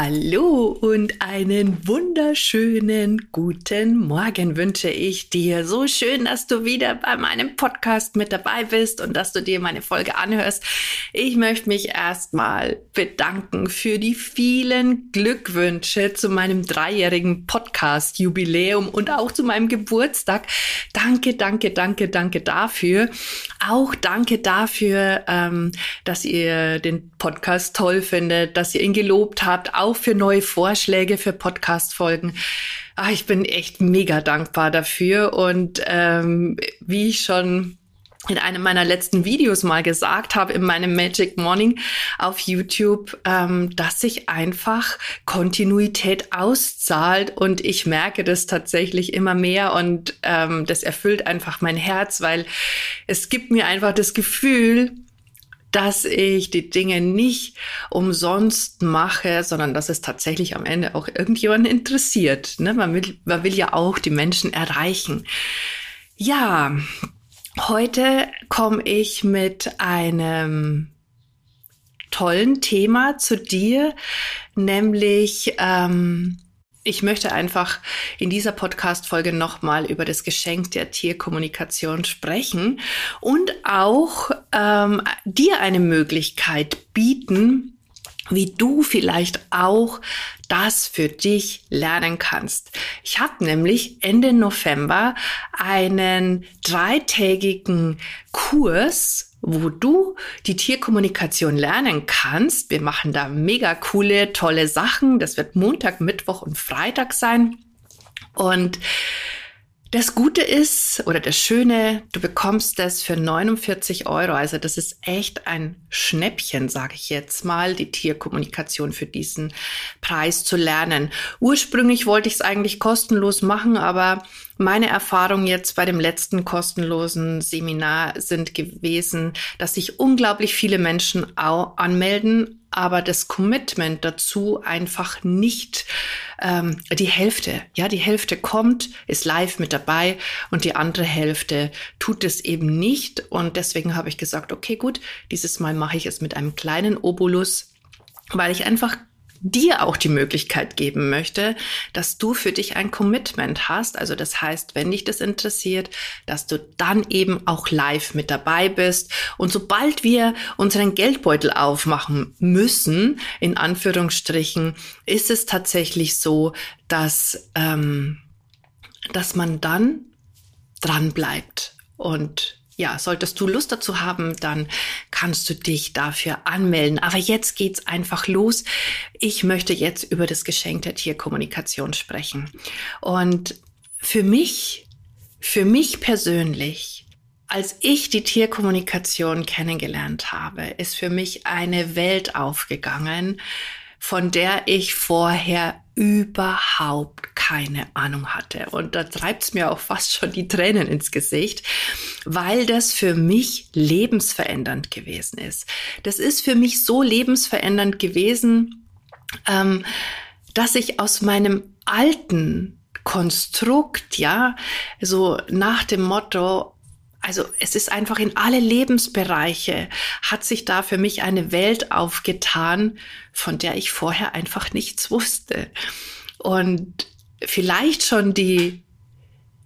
Hallo und einen wunderschönen guten Morgen wünsche ich dir. So schön, dass du wieder bei meinem Podcast mit dabei bist und dass du dir meine Folge anhörst. Ich möchte mich erstmal bedanken für die vielen Glückwünsche zu meinem dreijährigen Podcast-Jubiläum und auch zu meinem Geburtstag. Danke, danke, danke, danke dafür. Auch danke dafür, ähm, dass ihr den Podcast toll findet, dass ihr ihn gelobt habt auch für neue Vorschläge für Podcast-Folgen. Ah, ich bin echt mega dankbar dafür. Und ähm, wie ich schon in einem meiner letzten Videos mal gesagt habe, in meinem Magic Morning auf YouTube, ähm, dass sich einfach Kontinuität auszahlt und ich merke das tatsächlich immer mehr und ähm, das erfüllt einfach mein Herz, weil es gibt mir einfach das Gefühl, dass ich die Dinge nicht umsonst mache, sondern dass es tatsächlich am Ende auch irgendjemanden interessiert. Ne? Man, will, man will ja auch die Menschen erreichen. Ja, heute komme ich mit einem tollen Thema zu dir, nämlich ähm, ich möchte einfach in dieser Podcast-Folge nochmal über das Geschenk der Tierkommunikation sprechen und auch ähm, dir eine Möglichkeit bieten, wie du vielleicht auch das für dich lernen kannst. Ich habe nämlich Ende November einen dreitägigen Kurs wo du die Tierkommunikation lernen kannst. Wir machen da mega coole, tolle Sachen. Das wird Montag, Mittwoch und Freitag sein. Und das Gute ist oder das Schöne, du bekommst das für 49 Euro. Also das ist echt ein Schnäppchen, sage ich jetzt mal, die Tierkommunikation für diesen Preis zu lernen. Ursprünglich wollte ich es eigentlich kostenlos machen, aber meine Erfahrungen jetzt bei dem letzten kostenlosen Seminar sind gewesen, dass sich unglaublich viele Menschen anmelden, aber das Commitment dazu einfach nicht ähm, die Hälfte, ja, die Hälfte kommt, ist live mit dabei und die andere Hälfte tut es eben nicht. Und deswegen habe ich gesagt, okay, gut, dieses Mal mache ich es mit einem kleinen Obolus, weil ich einfach dir auch die Möglichkeit geben möchte, dass du für dich ein Commitment hast. Also das heißt, wenn dich das interessiert, dass du dann eben auch live mit dabei bist. Und sobald wir unseren Geldbeutel aufmachen müssen, in Anführungsstrichen, ist es tatsächlich so, dass, ähm, dass man dann dran bleibt und ja, solltest du Lust dazu haben, dann kannst du dich dafür anmelden. Aber jetzt geht's einfach los. Ich möchte jetzt über das Geschenk der Tierkommunikation sprechen. Und für mich, für mich persönlich, als ich die Tierkommunikation kennengelernt habe, ist für mich eine Welt aufgegangen, von der ich vorher überhaupt keine Ahnung hatte. Und da treibt's mir auch fast schon die Tränen ins Gesicht, weil das für mich lebensverändernd gewesen ist. Das ist für mich so lebensverändernd gewesen, ähm, dass ich aus meinem alten Konstrukt, ja, so nach dem Motto, also es ist einfach in alle Lebensbereiche hat sich da für mich eine Welt aufgetan, von der ich vorher einfach nichts wusste. Und vielleicht schon die,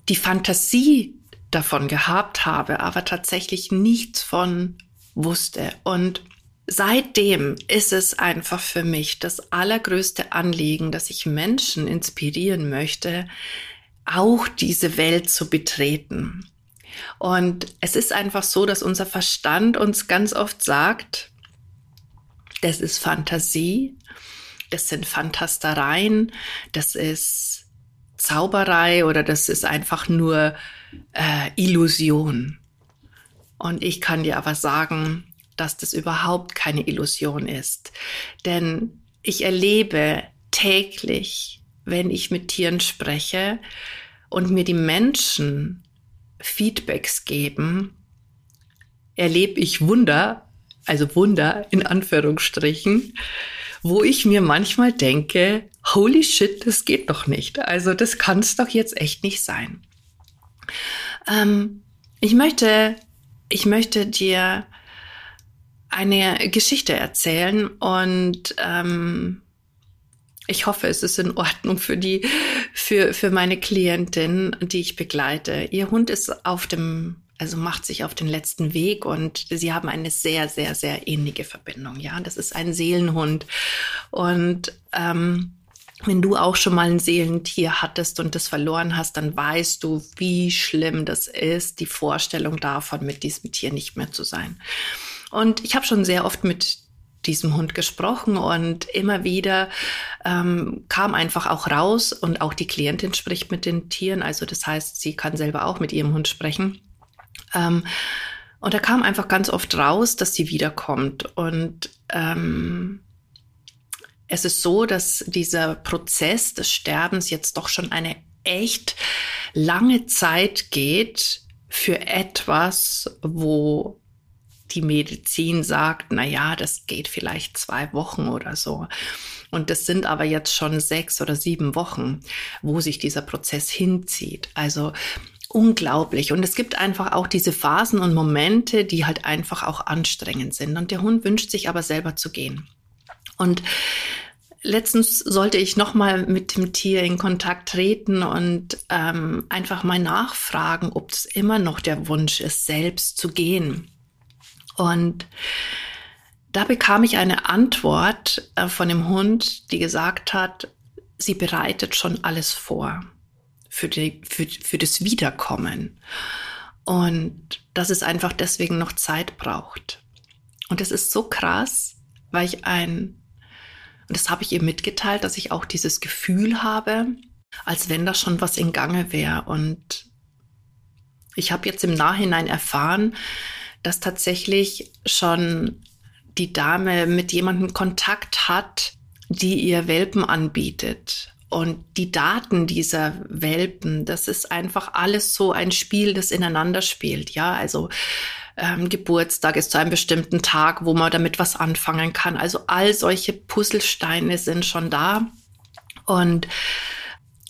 die Fantasie davon gehabt habe, aber tatsächlich nichts von wusste. Und seitdem ist es einfach für mich das allergrößte Anliegen, dass ich Menschen inspirieren möchte, auch diese Welt zu betreten. Und es ist einfach so, dass unser Verstand uns ganz oft sagt, das ist Fantasie, das sind Fantastereien, das ist Zauberei oder das ist einfach nur äh, Illusion. Und ich kann dir aber sagen, dass das überhaupt keine Illusion ist. Denn ich erlebe täglich wenn ich mit Tieren spreche und mir die Menschen Feedbacks geben, erlebe ich Wunder, also Wunder in Anführungsstrichen, wo ich mir manchmal denke, holy shit, das geht doch nicht. Also das kann es doch jetzt echt nicht sein. Ähm, ich möchte, ich möchte dir eine Geschichte erzählen und ähm, ich hoffe, es ist in Ordnung für die, für, für meine Klientin, die ich begleite. Ihr Hund ist auf dem, also macht sich auf den letzten Weg und sie haben eine sehr, sehr, sehr ähnliche Verbindung. Ja, das ist ein Seelenhund und ähm, wenn du auch schon mal ein Seelentier hattest und das verloren hast, dann weißt du, wie schlimm das ist, die Vorstellung davon, mit diesem Tier nicht mehr zu sein. Und ich habe schon sehr oft mit diesem Hund gesprochen und immer wieder ähm, kam einfach auch raus und auch die Klientin spricht mit den Tieren, also das heißt, sie kann selber auch mit ihrem Hund sprechen. Ähm, und da kam einfach ganz oft raus, dass sie wiederkommt und ähm, es ist so, dass dieser Prozess des Sterbens jetzt doch schon eine echt lange Zeit geht für etwas, wo die Medizin sagt, na ja, das geht vielleicht zwei Wochen oder so. Und das sind aber jetzt schon sechs oder sieben Wochen, wo sich dieser Prozess hinzieht. Also unglaublich. Und es gibt einfach auch diese Phasen und Momente, die halt einfach auch anstrengend sind. Und der Hund wünscht sich aber selber zu gehen. Und letztens sollte ich nochmal mit dem Tier in Kontakt treten und ähm, einfach mal nachfragen, ob es immer noch der Wunsch ist, selbst zu gehen. Und da bekam ich eine Antwort äh, von dem Hund, die gesagt hat, sie bereitet schon alles vor für, die, für, für das Wiederkommen. Und dass es einfach deswegen noch Zeit braucht. Und es ist so krass, weil ich ein, und das habe ich ihr mitgeteilt, dass ich auch dieses Gefühl habe, als wenn da schon was in Gange wäre. Und ich habe jetzt im Nachhinein erfahren, dass tatsächlich schon die Dame mit jemandem Kontakt hat, die ihr Welpen anbietet. Und die Daten dieser Welpen, das ist einfach alles so ein Spiel, das ineinander spielt. Ja, also ähm, Geburtstag ist zu einem bestimmten Tag, wo man damit was anfangen kann. Also all solche Puzzlesteine sind schon da. Und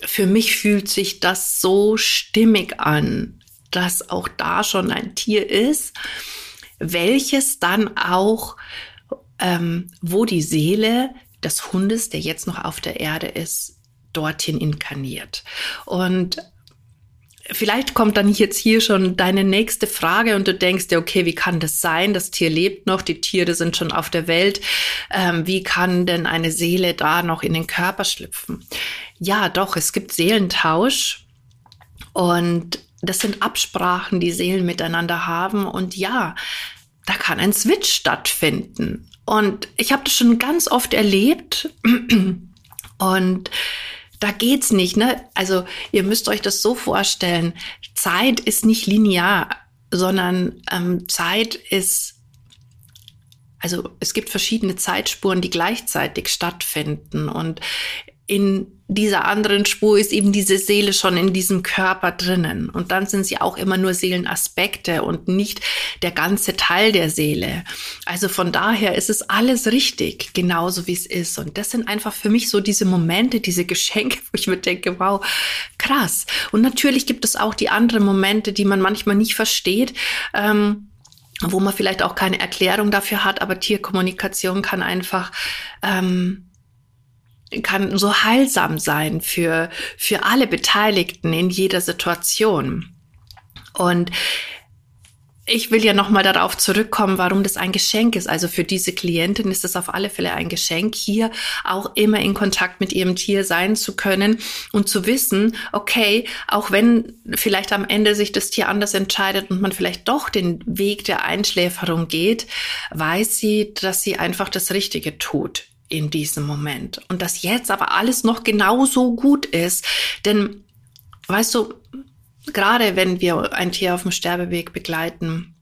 für mich fühlt sich das so stimmig an, dass auch da schon ein Tier ist, welches dann auch, ähm, wo die Seele des Hundes, der jetzt noch auf der Erde ist, dorthin inkarniert. Und Vielleicht kommt dann jetzt hier schon deine nächste Frage und du denkst dir, okay, wie kann das sein? Das Tier lebt noch, die Tiere sind schon auf der Welt. Ähm, wie kann denn eine Seele da noch in den Körper schlüpfen? Ja, doch, es gibt Seelentausch und das sind Absprachen, die Seelen miteinander haben. Und ja, da kann ein Switch stattfinden. Und ich habe das schon ganz oft erlebt. Und da geht's nicht, ne? Also ihr müsst euch das so vorstellen: Zeit ist nicht linear, sondern ähm, Zeit ist also es gibt verschiedene Zeitspuren, die gleichzeitig stattfinden. Und in dieser anderen Spur ist eben diese Seele schon in diesem Körper drinnen. Und dann sind sie auch immer nur Seelenaspekte und nicht der ganze Teil der Seele. Also von daher ist es alles richtig, genauso wie es ist. Und das sind einfach für mich so diese Momente, diese Geschenke, wo ich mir denke, wow, krass. Und natürlich gibt es auch die anderen Momente, die man manchmal nicht versteht. Ähm, wo man vielleicht auch keine Erklärung dafür hat, aber Tierkommunikation kann einfach ähm, kann so heilsam sein für, für alle Beteiligten in jeder Situation. Und ich will ja nochmal darauf zurückkommen, warum das ein Geschenk ist. Also für diese Klientin ist es auf alle Fälle ein Geschenk, hier auch immer in Kontakt mit ihrem Tier sein zu können und zu wissen, okay, auch wenn vielleicht am Ende sich das Tier anders entscheidet und man vielleicht doch den Weg der Einschläferung geht, weiß sie, dass sie einfach das Richtige tut in diesem Moment. Und dass jetzt aber alles noch genauso gut ist. Denn, weißt du, gerade wenn wir ein Tier auf dem Sterbeweg begleiten,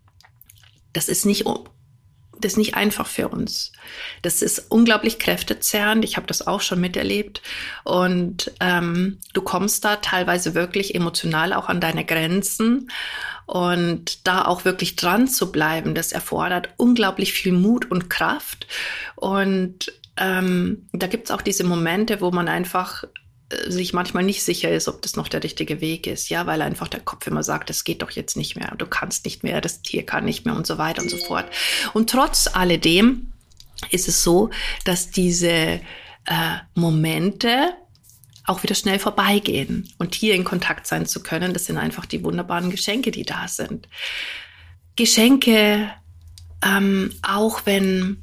das ist nicht das ist nicht einfach für uns. Das ist unglaublich kräftezerrend. Ich habe das auch schon miterlebt. Und ähm, du kommst da teilweise wirklich emotional auch an deine Grenzen. Und da auch wirklich dran zu bleiben, das erfordert unglaublich viel Mut und Kraft. Und ähm, da gibt's auch diese Momente, wo man einfach äh, sich manchmal nicht sicher ist, ob das noch der richtige Weg ist, ja, weil einfach der Kopf immer sagt, es geht doch jetzt nicht mehr, du kannst nicht mehr, das Tier kann nicht mehr und so weiter und so fort. Und trotz alledem ist es so, dass diese äh, Momente auch wieder schnell vorbeigehen und hier in Kontakt sein zu können, das sind einfach die wunderbaren Geschenke, die da sind. Geschenke, ähm, auch wenn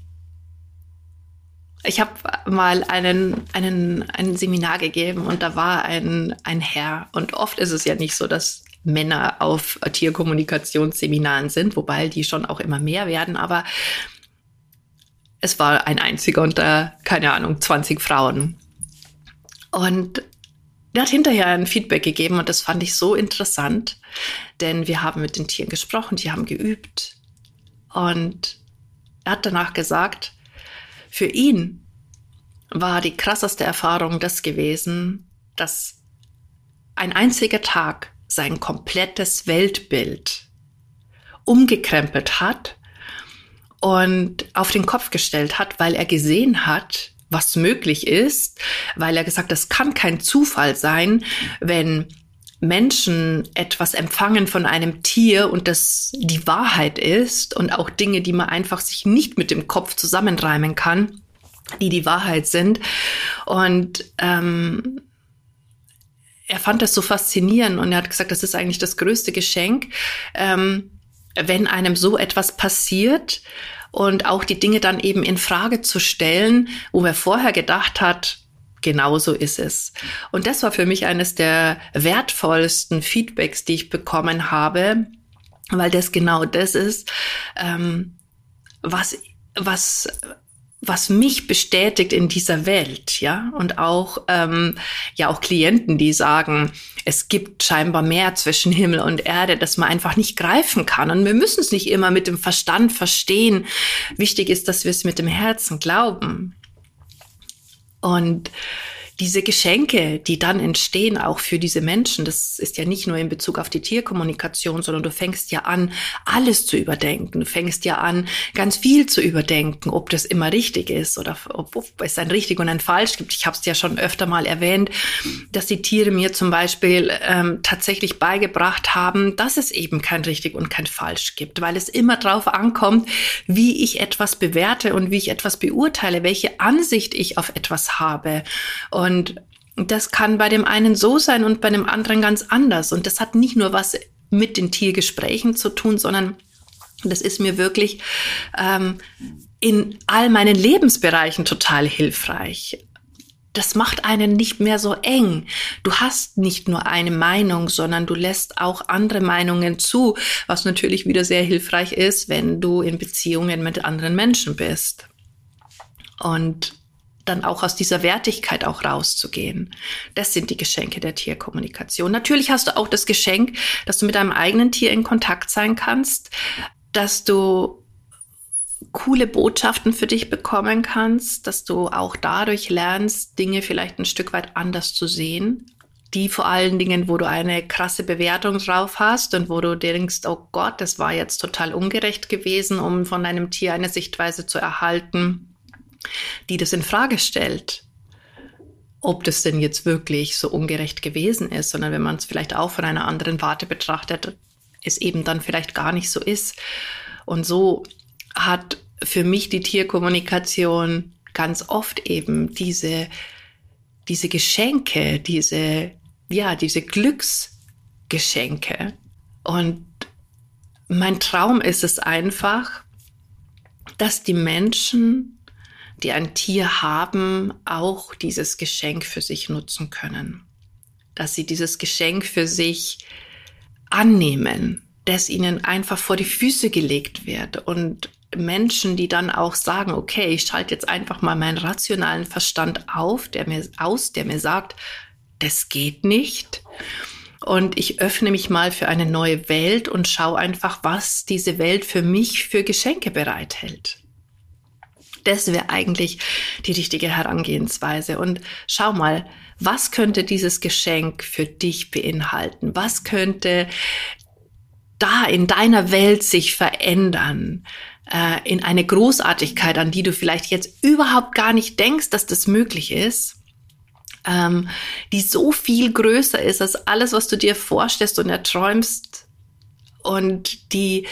ich habe mal einen, einen, ein Seminar gegeben und da war ein, ein Herr. Und oft ist es ja nicht so, dass Männer auf Tierkommunikationsseminaren sind, wobei die schon auch immer mehr werden. Aber es war ein einziger unter, keine Ahnung, 20 Frauen. Und der hat hinterher ein Feedback gegeben und das fand ich so interessant, denn wir haben mit den Tieren gesprochen, die haben geübt. Und er hat danach gesagt, für ihn war die krasseste Erfahrung das gewesen, dass ein einziger Tag sein komplettes Weltbild umgekrempelt hat und auf den Kopf gestellt hat, weil er gesehen hat, was möglich ist, weil er gesagt, das kann kein Zufall sein, wenn Menschen etwas empfangen von einem Tier und das die Wahrheit ist und auch Dinge, die man einfach sich nicht mit dem Kopf zusammenreimen kann, die die Wahrheit sind. Und ähm, er fand das so faszinierend und er hat gesagt, das ist eigentlich das größte Geschenk, ähm, wenn einem so etwas passiert und auch die Dinge dann eben in Frage zu stellen, wo man vorher gedacht hat, genauso ist es. Und das war für mich eines der wertvollsten Feedbacks, die ich bekommen habe, weil das genau das ist, ähm, was, was, was mich bestätigt in dieser Welt, ja, und auch ähm, ja auch Klienten, die sagen, es gibt scheinbar mehr zwischen Himmel und Erde, das man einfach nicht greifen kann. Und wir müssen es nicht immer mit dem Verstand verstehen. Wichtig ist, dass wir es mit dem Herzen glauben. Und diese Geschenke, die dann entstehen, auch für diese Menschen, das ist ja nicht nur in Bezug auf die Tierkommunikation, sondern du fängst ja an, alles zu überdenken. Du fängst ja an, ganz viel zu überdenken, ob das immer richtig ist oder ob, es ein richtig und ein falsch gibt. Ich habe es ja schon öfter mal erwähnt, dass die Tiere mir zum Beispiel ähm, tatsächlich beigebracht haben, dass es eben kein richtig und kein falsch gibt, weil es immer darauf ankommt, wie ich etwas bewerte und wie ich etwas beurteile, welche Ansicht ich auf etwas habe. Und und das kann bei dem einen so sein und bei dem anderen ganz anders. Und das hat nicht nur was mit den Tiergesprächen zu tun, sondern das ist mir wirklich ähm, in all meinen Lebensbereichen total hilfreich. Das macht einen nicht mehr so eng. Du hast nicht nur eine Meinung, sondern du lässt auch andere Meinungen zu, was natürlich wieder sehr hilfreich ist, wenn du in Beziehungen mit anderen Menschen bist. Und dann auch aus dieser Wertigkeit auch rauszugehen. Das sind die Geschenke der Tierkommunikation. Natürlich hast du auch das Geschenk, dass du mit deinem eigenen Tier in Kontakt sein kannst, dass du coole Botschaften für dich bekommen kannst, dass du auch dadurch lernst, Dinge vielleicht ein Stück weit anders zu sehen. Die vor allen Dingen, wo du eine krasse Bewertung drauf hast und wo du denkst, oh Gott, das war jetzt total ungerecht gewesen, um von deinem Tier eine Sichtweise zu erhalten die das in Frage stellt, ob das denn jetzt wirklich so ungerecht gewesen ist, sondern wenn man es vielleicht auch von einer anderen Warte betrachtet, es eben dann vielleicht gar nicht so ist. Und so hat für mich die Tierkommunikation ganz oft eben diese, diese Geschenke, diese, ja, diese Glücksgeschenke. Und mein Traum ist es einfach, dass die Menschen die ein Tier haben, auch dieses Geschenk für sich nutzen können. Dass sie dieses Geschenk für sich annehmen, das ihnen einfach vor die Füße gelegt wird und Menschen, die dann auch sagen, okay, ich schalte jetzt einfach mal meinen rationalen Verstand auf, der mir aus, der mir sagt, das geht nicht. Und ich öffne mich mal für eine neue Welt und schaue einfach, was diese Welt für mich für Geschenke bereithält. Das wäre eigentlich die richtige Herangehensweise. Und schau mal, was könnte dieses Geschenk für dich beinhalten? Was könnte da in deiner Welt sich verändern? Äh, in eine Großartigkeit, an die du vielleicht jetzt überhaupt gar nicht denkst, dass das möglich ist? Ähm, die so viel größer ist als alles, was du dir vorstellst und erträumst und die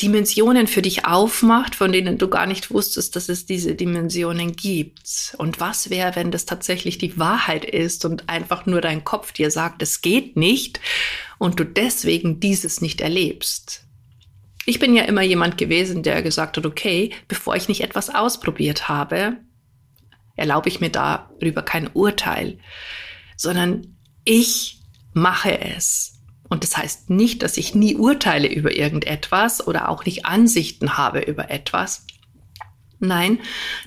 Dimensionen für dich aufmacht, von denen du gar nicht wusstest, dass es diese Dimensionen gibt. Und was wäre, wenn das tatsächlich die Wahrheit ist und einfach nur dein Kopf dir sagt, es geht nicht und du deswegen dieses nicht erlebst? Ich bin ja immer jemand gewesen, der gesagt hat, okay, bevor ich nicht etwas ausprobiert habe, erlaube ich mir darüber kein Urteil, sondern ich mache es. Und das heißt nicht, dass ich nie urteile über irgendetwas oder auch nicht Ansichten habe über etwas. Nein,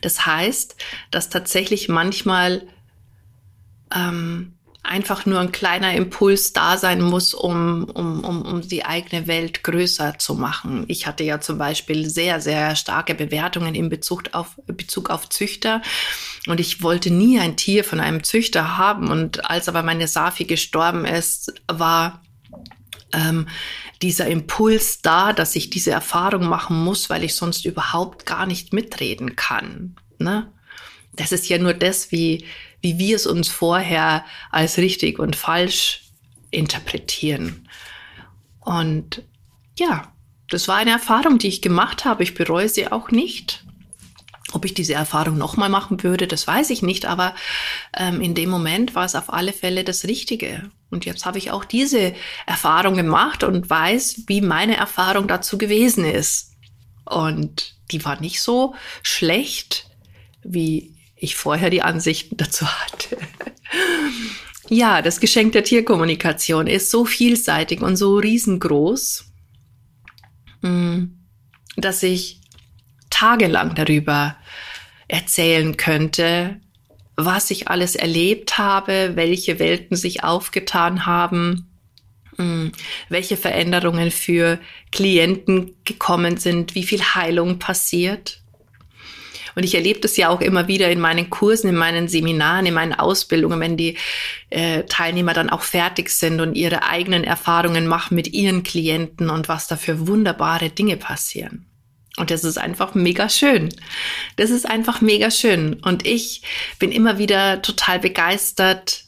das heißt, dass tatsächlich manchmal ähm, einfach nur ein kleiner Impuls da sein muss, um, um, um, um die eigene Welt größer zu machen. Ich hatte ja zum Beispiel sehr, sehr starke Bewertungen in Bezug auf, Bezug auf Züchter. Und ich wollte nie ein Tier von einem Züchter haben. Und als aber meine Safi gestorben ist, war ähm, dieser Impuls da, dass ich diese Erfahrung machen muss, weil ich sonst überhaupt gar nicht mitreden kann. Ne? Das ist ja nur das, wie, wie wir es uns vorher als richtig und falsch interpretieren. Und ja, das war eine Erfahrung, die ich gemacht habe. Ich bereue sie auch nicht. Ob ich diese Erfahrung nochmal machen würde, das weiß ich nicht, aber ähm, in dem Moment war es auf alle Fälle das Richtige. Und jetzt habe ich auch diese Erfahrung gemacht und weiß, wie meine Erfahrung dazu gewesen ist. Und die war nicht so schlecht, wie ich vorher die Ansichten dazu hatte. ja, das Geschenk der Tierkommunikation ist so vielseitig und so riesengroß, hm, dass ich tagelang darüber erzählen könnte, was ich alles erlebt habe, welche Welten sich aufgetan haben, hm, welche Veränderungen für Klienten gekommen sind, wie viel Heilung passiert. Und ich erlebe das ja auch immer wieder in meinen Kursen, in meinen Seminaren, in meinen Ausbildungen, wenn die äh, Teilnehmer dann auch fertig sind und ihre eigenen Erfahrungen machen mit ihren Klienten und was da für wunderbare Dinge passieren. Und das ist einfach mega schön. Das ist einfach mega schön. Und ich bin immer wieder total begeistert,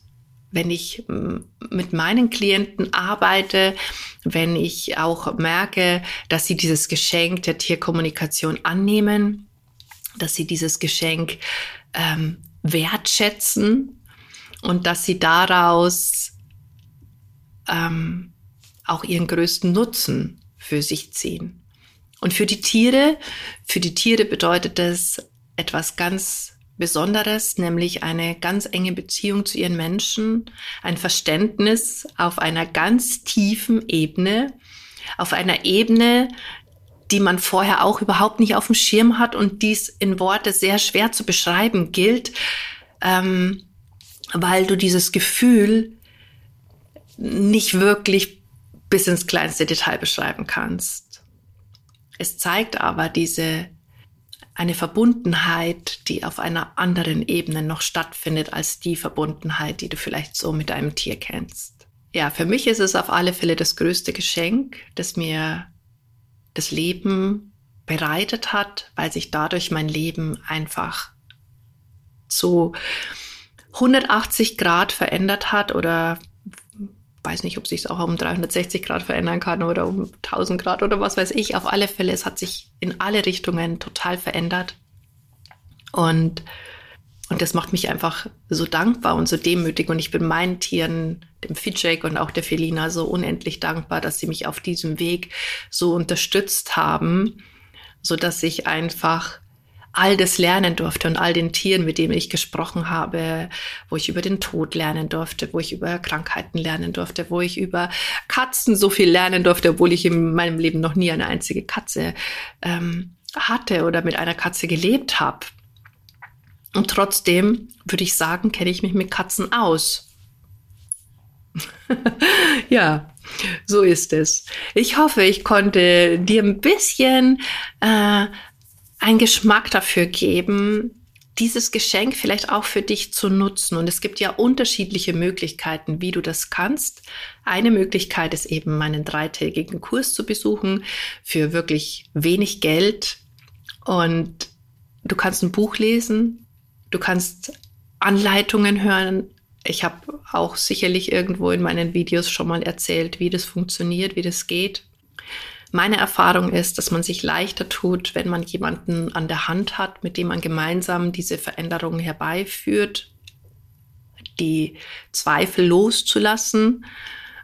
wenn ich mm, mit meinen Klienten arbeite, wenn ich auch merke, dass sie dieses Geschenk der Tierkommunikation annehmen, dass sie dieses Geschenk ähm, wertschätzen und dass sie daraus ähm, auch ihren größten Nutzen für sich ziehen. Und für die Tiere, für die Tiere bedeutet das etwas ganz Besonderes, nämlich eine ganz enge Beziehung zu ihren Menschen, ein Verständnis auf einer ganz tiefen Ebene, auf einer Ebene, die man vorher auch überhaupt nicht auf dem Schirm hat und dies in Worte sehr schwer zu beschreiben gilt, ähm, weil du dieses Gefühl nicht wirklich bis ins kleinste Detail beschreiben kannst. Es zeigt aber diese eine Verbundenheit, die auf einer anderen Ebene noch stattfindet als die Verbundenheit, die du vielleicht so mit einem Tier kennst. Ja, für mich ist es auf alle Fälle das größte Geschenk, das mir das Leben bereitet hat, weil sich dadurch mein Leben einfach zu 180 Grad verändert hat oder weiß nicht, ob sich es auch um 360 Grad verändern kann oder um 1000 Grad oder was weiß ich. Auf alle Fälle, es hat sich in alle Richtungen total verändert. Und, und das macht mich einfach so dankbar und so demütig. Und ich bin meinen Tieren, dem Fitchek und auch der Felina, so unendlich dankbar, dass sie mich auf diesem Weg so unterstützt haben, so dass ich einfach all das lernen durfte und all den Tieren, mit denen ich gesprochen habe, wo ich über den Tod lernen durfte, wo ich über Krankheiten lernen durfte, wo ich über Katzen so viel lernen durfte, obwohl ich in meinem Leben noch nie eine einzige Katze ähm, hatte oder mit einer Katze gelebt habe. Und trotzdem würde ich sagen, kenne ich mich mit Katzen aus. ja, so ist es. Ich hoffe, ich konnte dir ein bisschen äh, einen Geschmack dafür geben, dieses Geschenk vielleicht auch für dich zu nutzen. Und es gibt ja unterschiedliche Möglichkeiten, wie du das kannst. Eine Möglichkeit ist eben, meinen dreitägigen Kurs zu besuchen für wirklich wenig Geld. Und du kannst ein Buch lesen, du kannst Anleitungen hören. Ich habe auch sicherlich irgendwo in meinen Videos schon mal erzählt, wie das funktioniert, wie das geht. Meine Erfahrung ist, dass man sich leichter tut, wenn man jemanden an der Hand hat, mit dem man gemeinsam diese Veränderungen herbeiführt, die Zweifel loszulassen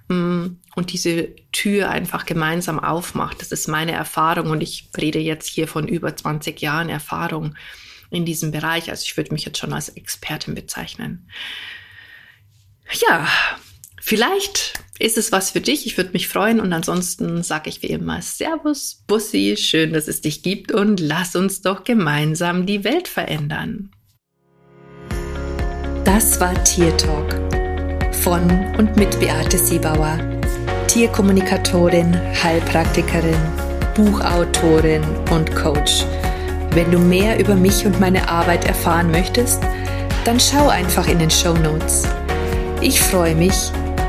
mm, und diese Tür einfach gemeinsam aufmacht. Das ist meine Erfahrung und ich rede jetzt hier von über 20 Jahren Erfahrung in diesem Bereich. Also ich würde mich jetzt schon als Expertin bezeichnen. Ja, Vielleicht ist es was für dich. Ich würde mich freuen. Und ansonsten sage ich wie immer Servus, Bussi, schön, dass es dich gibt und lass uns doch gemeinsam die Welt verändern. Das war Tier Talk von und mit Beate Siebauer, Tierkommunikatorin, Heilpraktikerin, Buchautorin und Coach. Wenn du mehr über mich und meine Arbeit erfahren möchtest, dann schau einfach in den Show Notes. Ich freue mich,